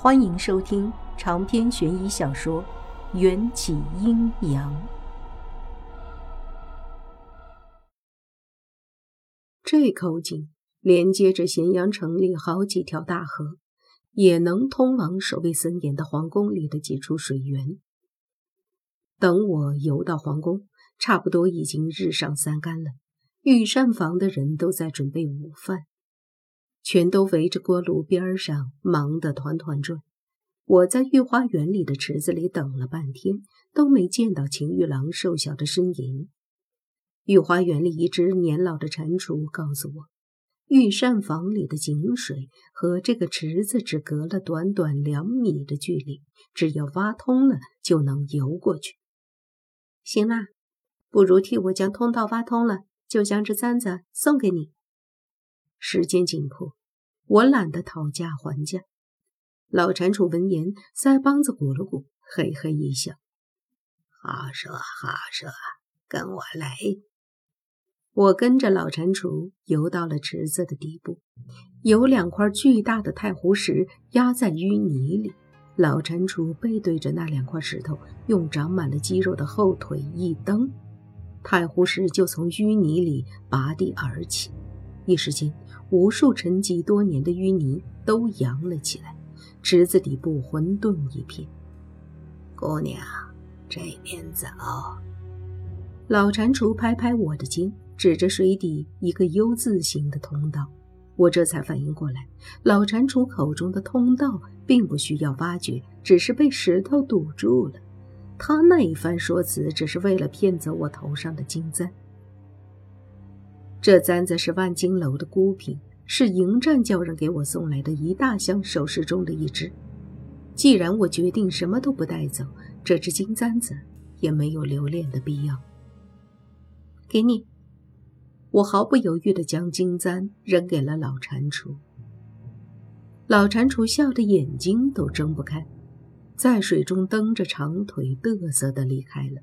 欢迎收听长篇悬疑小说《缘起阴阳》。这口井连接着咸阳城里好几条大河，也能通往守卫森严的皇宫里的几处水源。等我游到皇宫，差不多已经日上三竿了。御膳房的人都在准备午饭。全都围着锅炉边上忙得团团转。我在御花园里的池子里等了半天，都没见到秦玉郎瘦小的身影。御花园里一只年老的蟾蜍告诉我，御膳房里的井水和这个池子只隔了短短两米的距离，只要挖通了就能游过去。行啦，不如替我将通道挖通了，就将这簪子送给你。时间紧迫。我懒得讨价还价。老蟾蜍闻言，腮帮子鼓了鼓，嘿嘿一笑：“好说好说，跟我来。”我跟着老蟾蜍游到了池子的底部，有两块巨大的太湖石压在淤泥里。老蟾蜍背对着那两块石头，用长满了肌肉的后腿一蹬，太湖石就从淤泥里拔地而起，一时间。无数沉积多年的淤泥都扬了起来，池子底部混沌一片。姑娘，这边走。老蟾蜍拍拍我的肩，指着水底一个 U 字形的通道。我这才反应过来，老蟾蜍口中的通道并不需要挖掘，只是被石头堵住了。他那一番说辞，只是为了骗走我头上的金簪。这簪子是万金楼的孤品，是迎战叫人给我送来的一大箱首饰中的一只。既然我决定什么都不带走，这只金簪子也没有留恋的必要。给你，我毫不犹豫地将金簪扔给了老蟾蜍。老蟾蜍笑得眼睛都睁不开，在水中蹬着长腿，嘚瑟地离开了。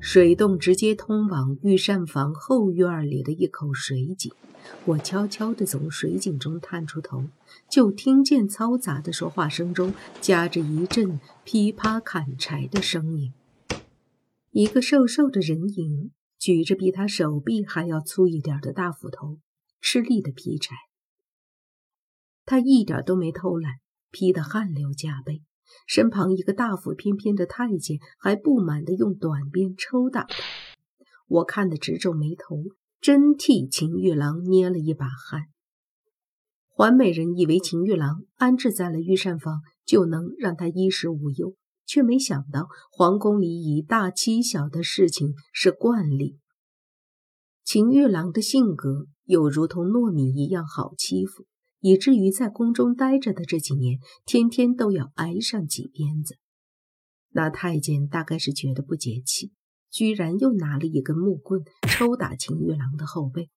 水洞直接通往御膳房后院里的一口水井，我悄悄地从水井中探出头，就听见嘈杂的说话声中夹着一阵噼啪砍柴的声音。一个瘦瘦的人影举着比他手臂还要粗一点的大斧头，吃力地劈柴。他一点都没偷懒，劈得汗流浃背。身旁一个大腹翩翩的太监还不满地用短鞭抽打他，我看得直皱眉头，真替秦玉郎捏了一把汗。环美人以为秦玉郎安置在了御膳房就能让他衣食无忧，却没想到皇宫里以大欺小的事情是惯例。秦玉郎的性格又如同糯米一样好欺负。以至于在宫中待着的这几年，天天都要挨上几鞭子。那太监大概是觉得不解气，居然又拿了一根木棍抽打秦玉郎的后背。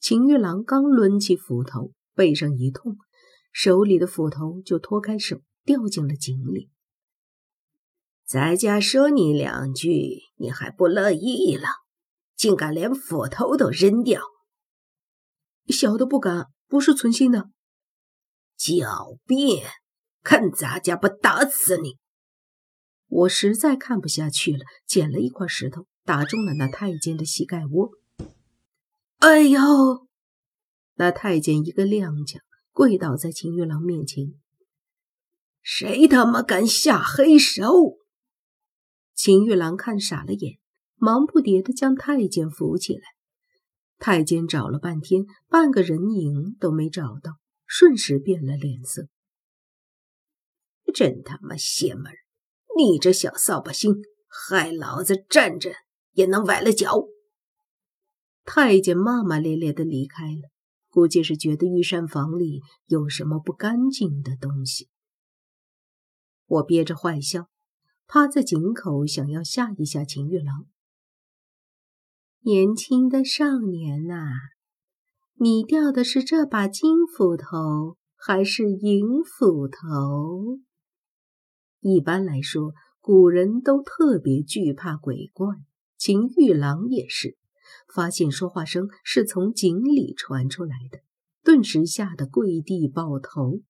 秦玉郎刚抡起斧头，背上一痛，手里的斧头就脱开手，掉进了井里。在家说你两句，你还不乐意了，竟敢连斧头都扔掉？小的不敢，不是存心的。狡辩！看咱家不打死你！我实在看不下去了，捡了一块石头，打中了那太监的膝盖窝。哎呦！那太监一个踉跄，跪倒在秦玉郎面前。谁他妈敢下黑手？秦玉郎看傻了眼，忙不迭地将太监扶起来。太监找了半天，半个人影都没找到。瞬时变了脸色，真他妈邪门！你这小扫把星，害老子站着也能崴了脚！太监骂骂咧咧的离开了，估计是觉得御膳房里有什么不干净的东西。我憋着坏笑，趴在井口，想要吓一吓秦玉郎。年轻的少年呐！你掉的是这把金斧头还是银斧头？一般来说，古人都特别惧怕鬼怪，秦玉郎也是。发现说话声是从井里传出来的，顿时吓得跪地抱头。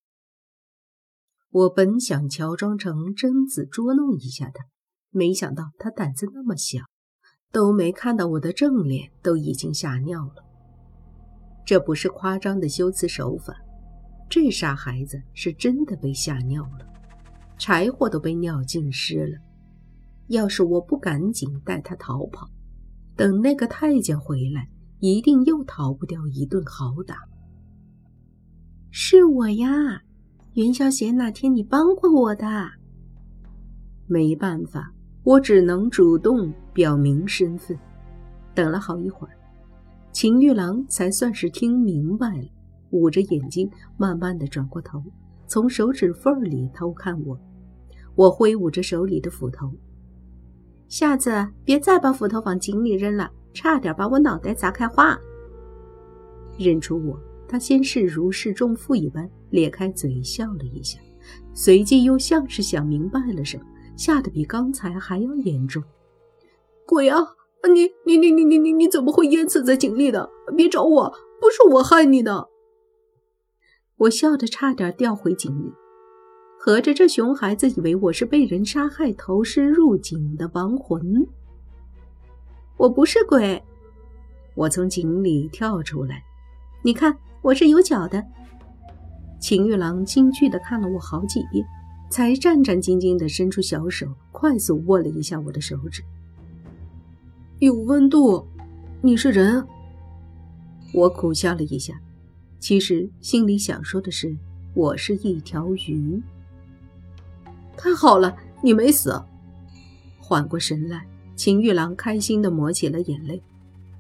我本想乔装成贞子捉弄一下他，没想到他胆子那么小，都没看到我的正脸，都已经吓尿了。这不是夸张的修辞手法，这傻孩子是真的被吓尿了，柴火都被尿浸湿了。要是我不赶紧带他逃跑，等那个太监回来，一定又逃不掉一顿好打。是我呀。元宵节那天，你帮过我的。没办法，我只能主动表明身份。等了好一会儿，秦玉郎才算是听明白了，捂着眼睛，慢慢的转过头，从手指缝里偷看我。我挥舞着手里的斧头，下次别再把斧头往井里扔了，差点把我脑袋砸开花。认出我。他先是如释重负一般咧开嘴笑了一下，随即又像是想明白了什么，吓得比刚才还要严重。鬼啊！你你你你你你你怎么会淹死在井里的？别找我，不是我害你的！我笑得差点掉回井里。合着这熊孩子以为我是被人杀害投尸入井的亡魂？我不是鬼，我从井里跳出来，你看。我是有脚的。秦玉郎惊惧地看了我好几遍，才战战兢兢地伸出小手，快速握了一下我的手指。有温度，你是人？我苦笑了一下，其实心里想说的是，我是一条鱼。太好了，你没死。缓过神来，秦玉郎开心地抹起了眼泪。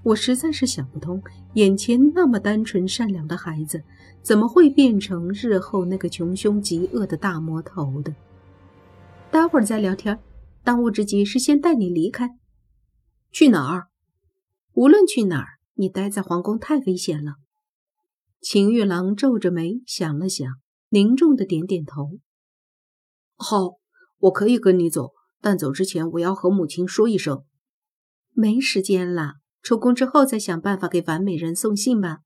我实在是想不通，眼前那么单纯善良的孩子，怎么会变成日后那个穷凶极恶的大魔头的？待会儿再聊天，当务之急是先带你离开。去哪儿？无论去哪儿，你待在皇宫太危险了。秦玉郎皱着眉想了想，凝重的点点头。好，我可以跟你走，但走之前我要和母亲说一声。没时间了。出宫之后再想办法给完美人送信吧。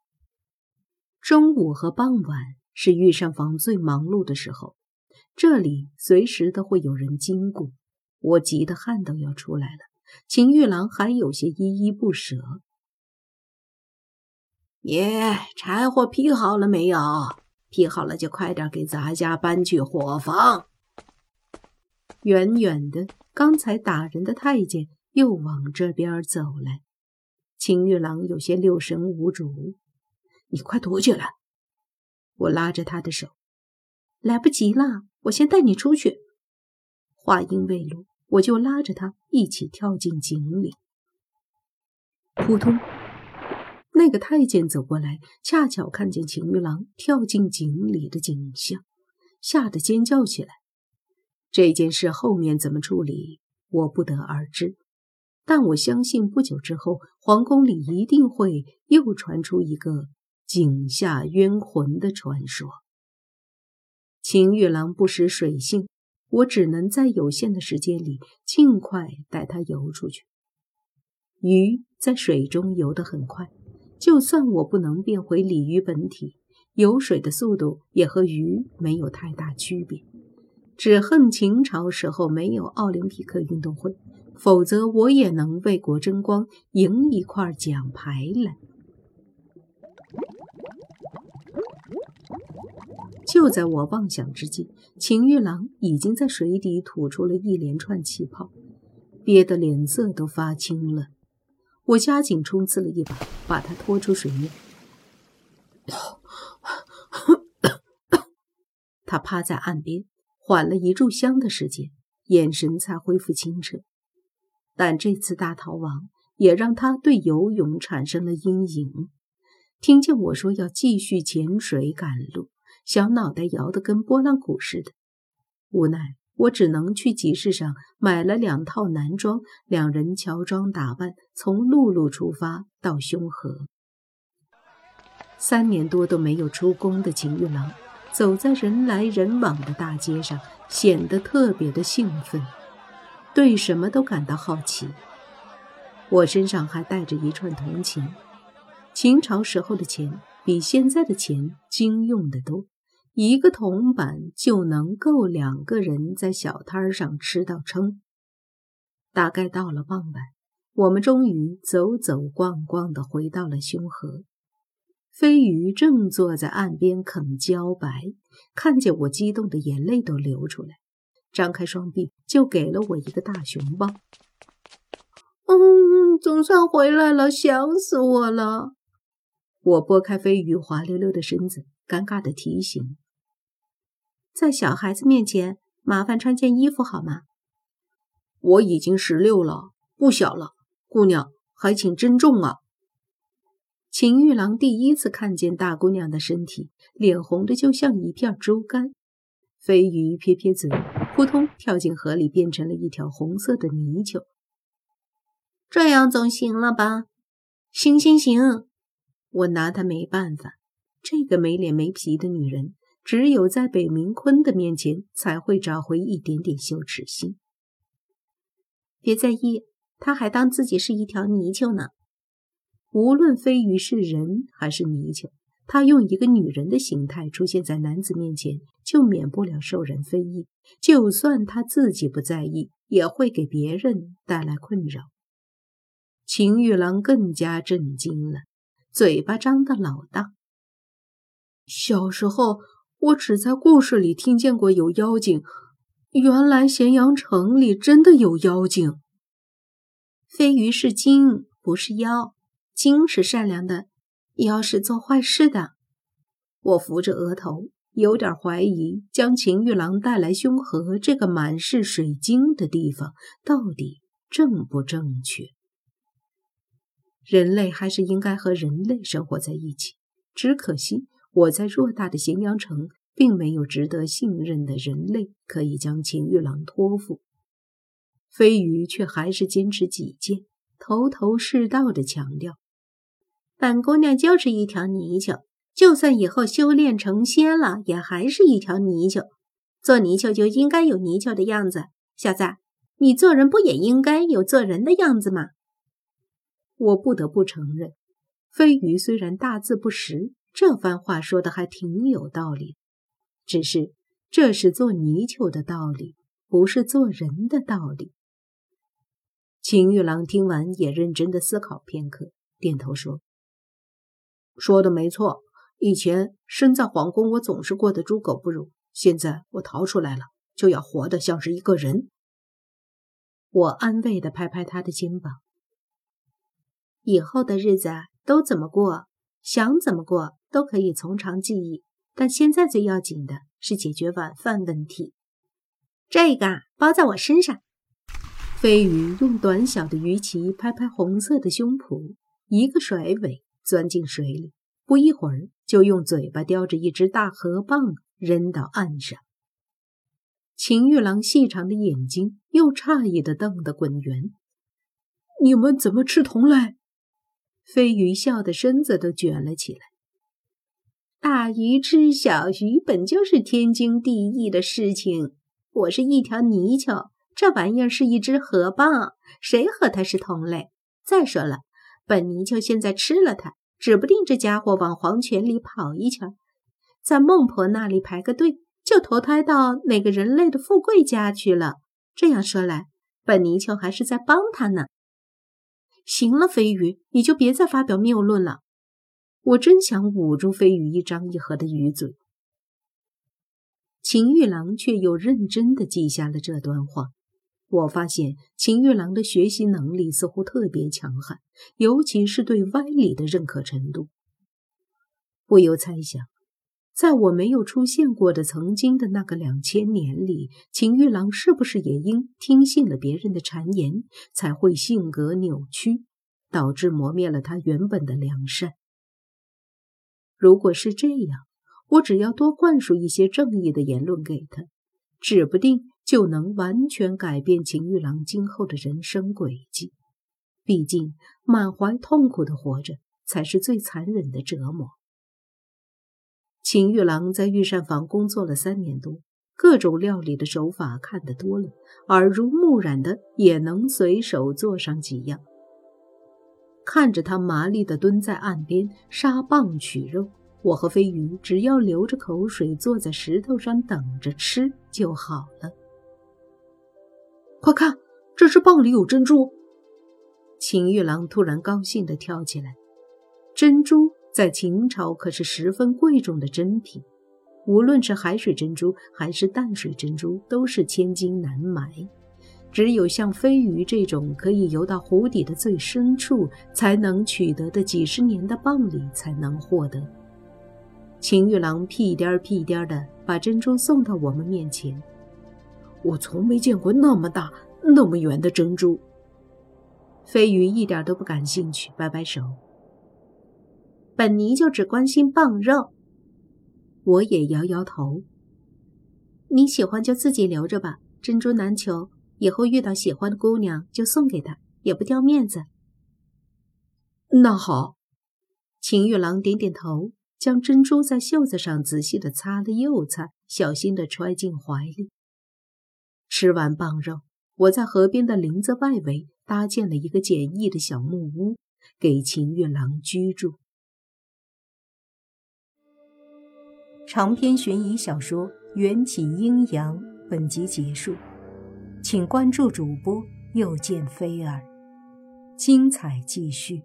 中午和傍晚是御膳房最忙碌的时候，这里随时都会有人经过，我急得汗都要出来了。秦玉郎还有些依依不舍。爷，柴火劈好了没有？劈好了就快点给咱家搬去伙房。远远的，刚才打人的太监又往这边走来。秦玉郎有些六神无主，你快躲起来！我拉着他的手，来不及了，我先带你出去。话音未落，我就拉着他一起跳进井里。扑通！那个太监走过来，恰巧看见秦玉郎跳进井里的景象，吓得尖叫起来。这件事后面怎么处理，我不得而知。但我相信，不久之后，皇宫里一定会又传出一个井下冤魂的传说。秦玉郎不识水性，我只能在有限的时间里尽快带他游出去。鱼在水中游得很快，就算我不能变回鲤鱼本体，游水的速度也和鱼没有太大区别。只恨秦朝时候没有奥林匹克运动会。否则，我也能为国争光，赢一块奖牌来。就在我妄想之际，秦玉郎已经在水底吐出了一连串气泡，憋得脸色都发青了。我加紧冲刺了一把，把他拖出水面。他趴在岸边，缓了一炷香的时间，眼神才恢复清澈。但这次大逃亡也让他对游泳产生了阴影。听见我说要继续潜水赶路，小脑袋摇得跟拨浪鼓似的。无奈，我只能去集市上买了两套男装，两人乔装打扮，从陆路出发到凶河。三年多都没有出宫的秦玉郎，走在人来人往的大街上，显得特别的兴奋。对什么都感到好奇。我身上还带着一串铜钱，秦朝时候的钱比现在的钱经用的多，一个铜板就能够两个人在小摊上吃到撑。大概到了傍晚，我们终于走走逛逛的回到了凶河。飞鱼正坐在岸边啃茭白，看见我，激动的眼泪都流出来，张开双臂就给了我一个大熊抱。嗯，总算回来了，想死我了。我拨开飞鱼滑溜溜的身子，尴尬的提醒：“在小孩子面前，麻烦穿件衣服好吗？”我已经十六了，不小了，姑娘还请珍重啊。秦玉郎第一次看见大姑娘的身体，脸红的就像一片猪肝。飞鱼撇撇嘴，扑通跳进河里，变成了一条红色的泥鳅。这样总行了吧？行行行，我拿她没办法。这个没脸没皮的女人，只有在北明坤的面前才会找回一点点羞耻心。别在意，他还当自己是一条泥鳅呢。无论飞鱼是人还是泥鳅，他用一个女人的形态出现在男子面前，就免不了受人非议。就算他自己不在意，也会给别人带来困扰。秦玉郎更加震惊了，嘴巴张得老大。小时候，我只在故事里听见过有妖精。原来咸阳城里真的有妖精。飞鱼是精，不是妖。精是善良的，妖是做坏事的。我扶着额头，有点怀疑，将秦玉郎带来凶河这个满是水晶的地方，到底正不正确？人类还是应该和人类生活在一起。只可惜我在偌大的咸阳城。并没有值得信任的人类可以将秦玉郎托付，飞鱼却还是坚持己见，头头是道的强调：“本姑娘就是一条泥鳅，就算以后修炼成仙了，也还是一条泥鳅。做泥鳅就应该有泥鳅的样子，小子，你做人不也应该有做人的样子吗？”我不得不承认，飞鱼虽然大字不识，这番话说的还挺有道理。只是，这是做泥鳅的道理，不是做人的道理。秦玉郎听完，也认真的思考片刻，点头说：“说的没错。以前身在皇宫，我总是过得猪狗不如。现在我逃出来了，就要活得像是一个人。”我安慰的拍拍他的肩膀：“以后的日子都怎么过，想怎么过都可以从长计议。”但现在最要紧的是解决晚饭问题，这个包在我身上。飞鱼用短小的鱼鳍拍拍红色的胸脯，一个甩尾钻进水里，不一会儿就用嘴巴叼着一只大河蚌扔到岸上。秦玉郎细长的眼睛又诧异的瞪得滚圆：“你们怎么吃同类？”飞鱼笑得身子都卷了起来。大鱼吃小鱼本就是天经地义的事情。我是一条泥鳅，这玩意儿是一只河蚌，谁和它是同类？再说了，本泥鳅现在吃了它，指不定这家伙往黄泉里跑一圈，在孟婆那里排个队，就投胎到哪个人类的富贵家去了。这样说来，本泥鳅还是在帮他呢。行了，飞鱼，你就别再发表谬论了。我真想捂住飞鱼一张一合的鱼嘴，秦玉郎却又认真的记下了这段话。我发现秦玉郎的学习能力似乎特别强悍，尤其是对歪理的认可程度。不由猜想，在我没有出现过的曾经的那个两千年里，秦玉郎是不是也因听信了别人的谗言，才会性格扭曲，导致磨灭了他原本的良善？如果是这样，我只要多灌输一些正义的言论给他，指不定就能完全改变秦玉郎今后的人生轨迹。毕竟，满怀痛苦的活着才是最残忍的折磨。秦玉郎在御膳房工作了三年多，各种料理的手法看得多了，耳濡目染的也能随手做上几样。看着他麻利地蹲在岸边杀蚌取肉，我和飞鱼只要流着口水坐在石头上等着吃就好了。快看，这只蚌里有珍珠！秦玉郎突然高兴地跳起来。珍珠在秦朝可是十分贵重的珍品，无论是海水珍珠还是淡水珍珠，都是千金难买。只有像飞鱼这种可以游到湖底的最深处才能取得的几十年的蚌里才能获得。秦玉郎屁颠儿屁颠儿的把珍珠送到我们面前。我从没见过那么大、那么圆的珍珠。飞鱼一点都不感兴趣，摆摆手。本尼就只关心蚌肉。我也摇摇头。你喜欢就自己留着吧，珍珠难求，以后遇到喜欢的姑娘就送给她，也不掉面子。那好。秦玉郎点点头。将珍珠在袖子上仔细的擦了又擦，小心的揣进怀里。吃完棒肉，我在河边的林子外围搭建了一个简易的小木屋，给秦玉郎居住。长篇悬疑小说《缘起阴阳》本集结束，请关注主播，又见菲儿，精彩继续。